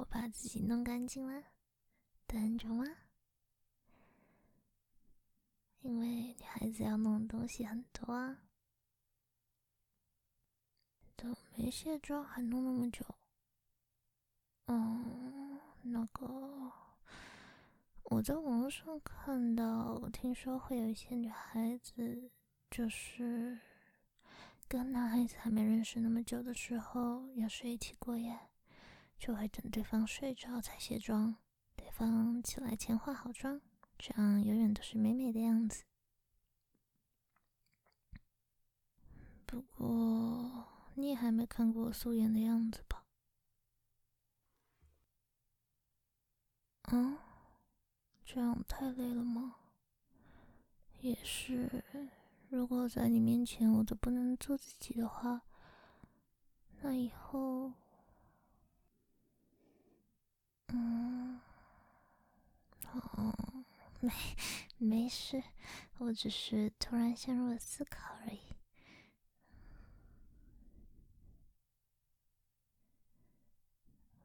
我把自己弄干净了，等着吗？因为女孩子要弄的东西很多啊。都没卸妆还弄那么久。嗯，那个我在网络上看到，听说会有一些女孩子，就是跟男孩子还没认识那么久的时候，要睡一起过夜，就会等对方睡着才卸妆，对方起来前化好妆，这样永远都是美美的样子。不过。你也还没看过我素颜的样子吧？嗯，这样太累了吗？也是，如果在你面前我都不能做自己的话，那以后……嗯，哦，没，没事，我只是突然陷入了思考而已。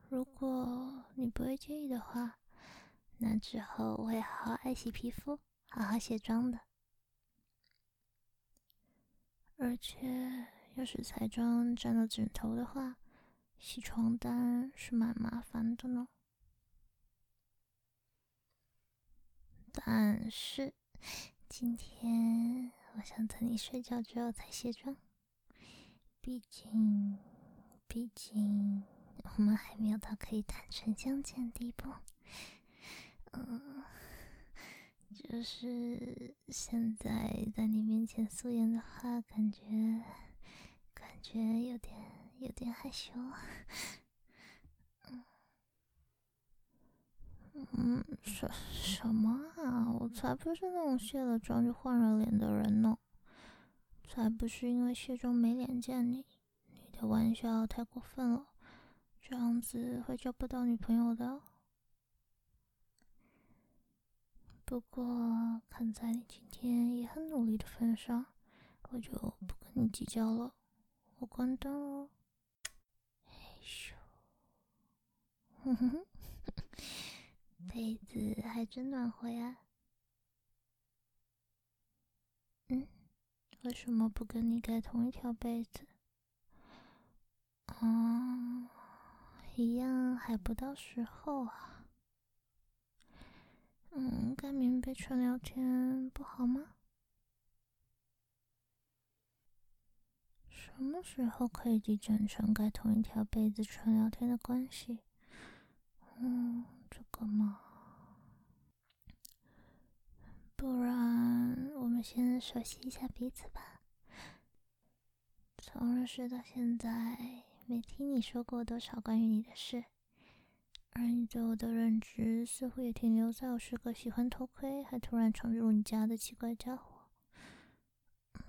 如果你不会介意的话，那之后我会好好爱惜皮肤，好好卸妆的。而且，要是彩妆沾到枕头的话，洗床单是蛮麻烦的呢。但是，今天我想等你睡觉之后才卸妆，毕竟，毕竟。我们还没有到可以坦诚相见的地步，嗯，就是现在在你面前素颜的话，感觉感觉有点有点害羞，嗯，什什么啊？我才不是那种卸了妆就换了脸的人呢，才不是因为卸妆没脸见你，你的玩笑太过分了。这样子会交不到女朋友的。不过看在你今天也很努力的份上，我就不跟你计较了。我关灯了。哎咻，哼哼，被子还真暖和呀。嗯，为什么不跟你盖同一条被子？啊？一样还不到时候啊。嗯，盖棉被纯聊天不好吗？什么时候可以继承成盖同一条被子纯聊天的关系？嗯，个嘛，不然我们先熟悉一下彼此吧。从认识到现在。没听你说过多少关于你的事，而你对我的认知似乎也停留在我是个喜欢偷窥还突然闯入你家的奇怪家伙。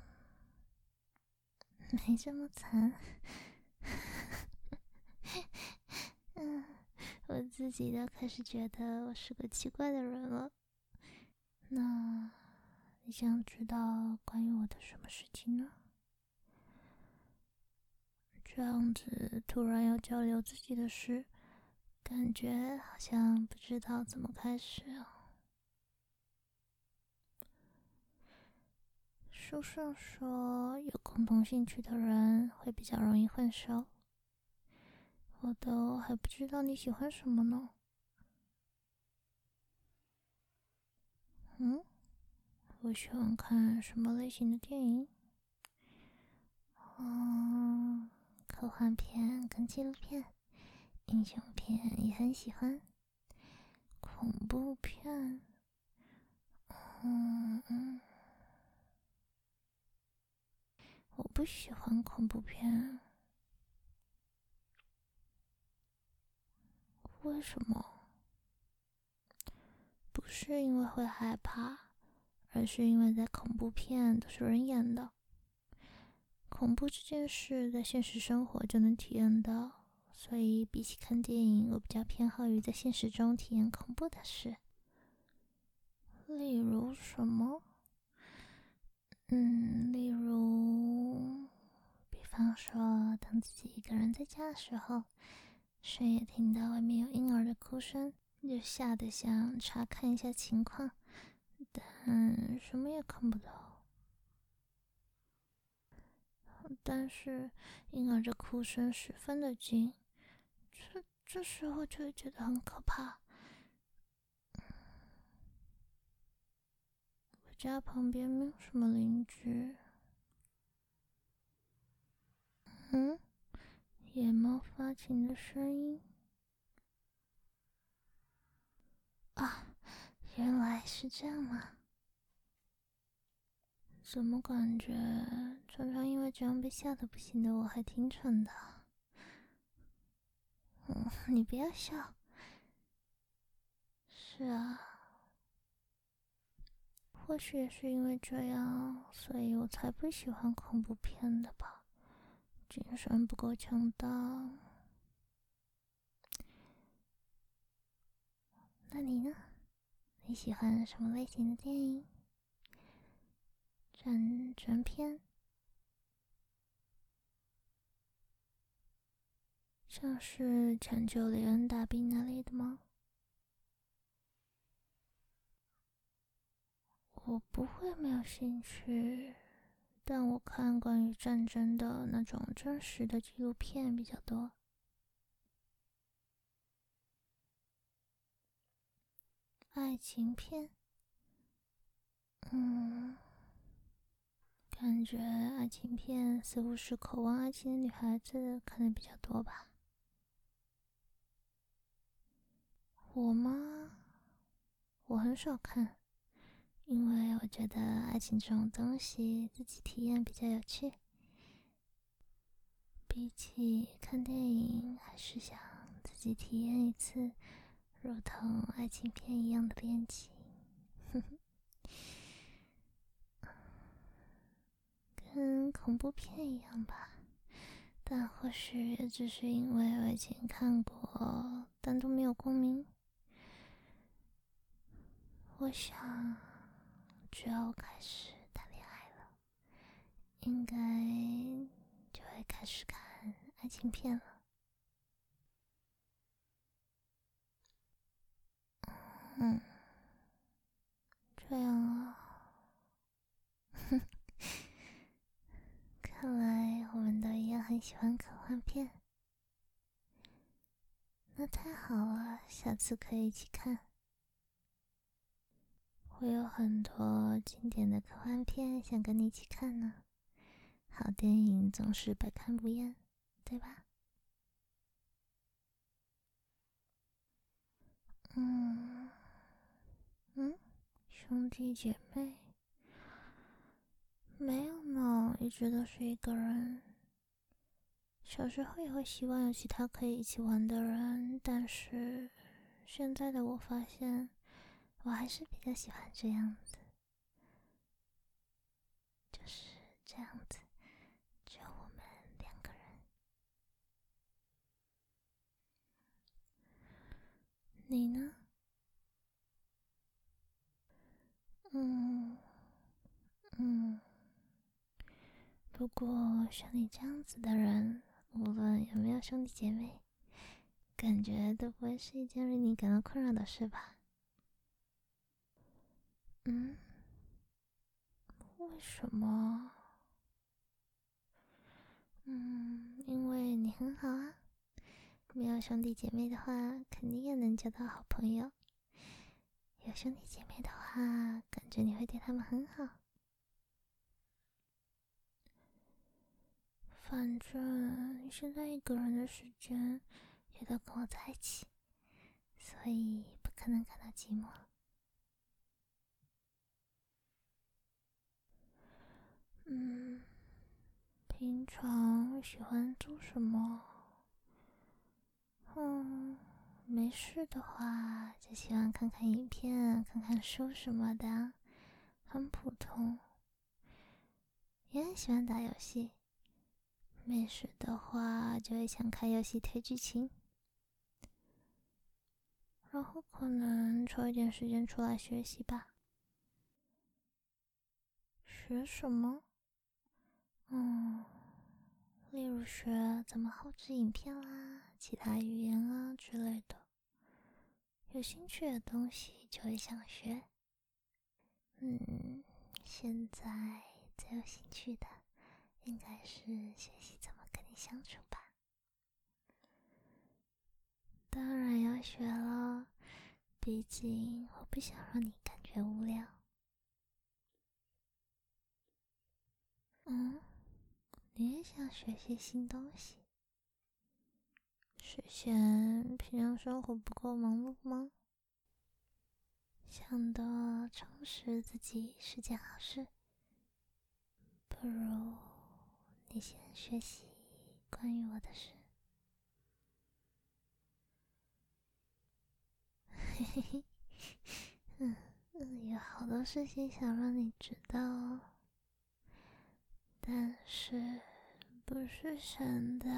没这么惨，嗯，我自己都开始觉得我是个奇怪的人了。那你想知道关于我的什么事情呢？这样子突然要交流自己的事，感觉好像不知道怎么开始啊。书上说有共同兴趣的人会比较容易混熟，我都还不知道你喜欢什么呢。嗯，我喜欢看什么类型的电影？嗯。科幻片跟纪录片，英雄片也很喜欢。恐怖片，嗯嗯，我不喜欢恐怖片。为什么？不是因为会害怕，而是因为在恐怖片都是人演的。恐怖这件事在现实生活就能体验到，所以比起看电影，我比较偏好于在现实中体验恐怖的事。例如什么？嗯，例如，比方说，当自己一个人在家的时候，深夜听到外面有婴儿的哭声，就吓得想查看一下情况，但什么也看不到。但是婴儿的哭声十分的近，这这时候就会觉得很可怕。我家旁边没有什么邻居。嗯，野猫发情的声音啊，原来是这样吗？怎么感觉常常因为这样被吓得不行的我还挺蠢的？嗯，你不要笑。是啊，或许也是因为这样，所以我才不喜欢恐怖片的吧。精神不够强大。那你呢？你喜欢什么类型的电影？战争片，像是抢救雷恩大兵那类的吗？我不会没有兴趣。但我看关于战争的那种真实的纪录片比较多，爱情片，嗯，感觉爱情片似乎是渴望爱情的女孩子看的比较多吧。我吗？我很少看。因为我觉得爱情这种东西，自己体验比较有趣。比起看电影，还是想自己体验一次，如同爱情片一样的恋情。跟恐怖片一样吧，但或许也只是因为我以前看过，但都没有共鸣。我想。只要开始谈恋爱了，应该就会开始看爱情片了。嗯，这样啊，看来我们都一样很喜欢科幻片。那太好了，下次可以一起看。我有很多经典的科幻片想跟你一起看呢。好电影总是百看不厌，对吧？嗯嗯，兄弟姐妹没有呢，一直都是一个人。小时候也会希望有其他可以一起玩的人，但是现在的我发现。我还是比较喜欢这样子，就是这样子，只有我们两个人。你呢？嗯嗯，不过像你这样子的人，无论有没有兄弟姐妹，感觉都不会是一件令你感到困扰的事吧？嗯，为什么？嗯，因为你很好啊。没有兄弟姐妹的话，肯定也能交到好朋友。有兄弟姐妹的话，感觉你会对他们很好。反正你现在一个人的时间也都跟我在一起，所以不可能感到寂寞。嗯，平常喜欢做什么？嗯，没事的话就喜欢看看影片、看看书什么的，很普通。也很喜欢打游戏。没事的话就会想开游戏推剧情，然后可能抽一点时间出来学习吧。学什么？嗯，例如学怎么后置影片啦，其他语言啊之类的。有兴趣的东西就会想学。嗯，现在最有兴趣的应该是学习怎么跟你相处吧。当然要学了，毕竟我不想让你感觉无聊。嗯，你也想学些新东西？是嫌平常生活不够忙碌吗？想的充实自己是件好事，不如你先学习关于我的事。嘿嘿嘿，嗯，有好多事情想让你知道，但是不是现在，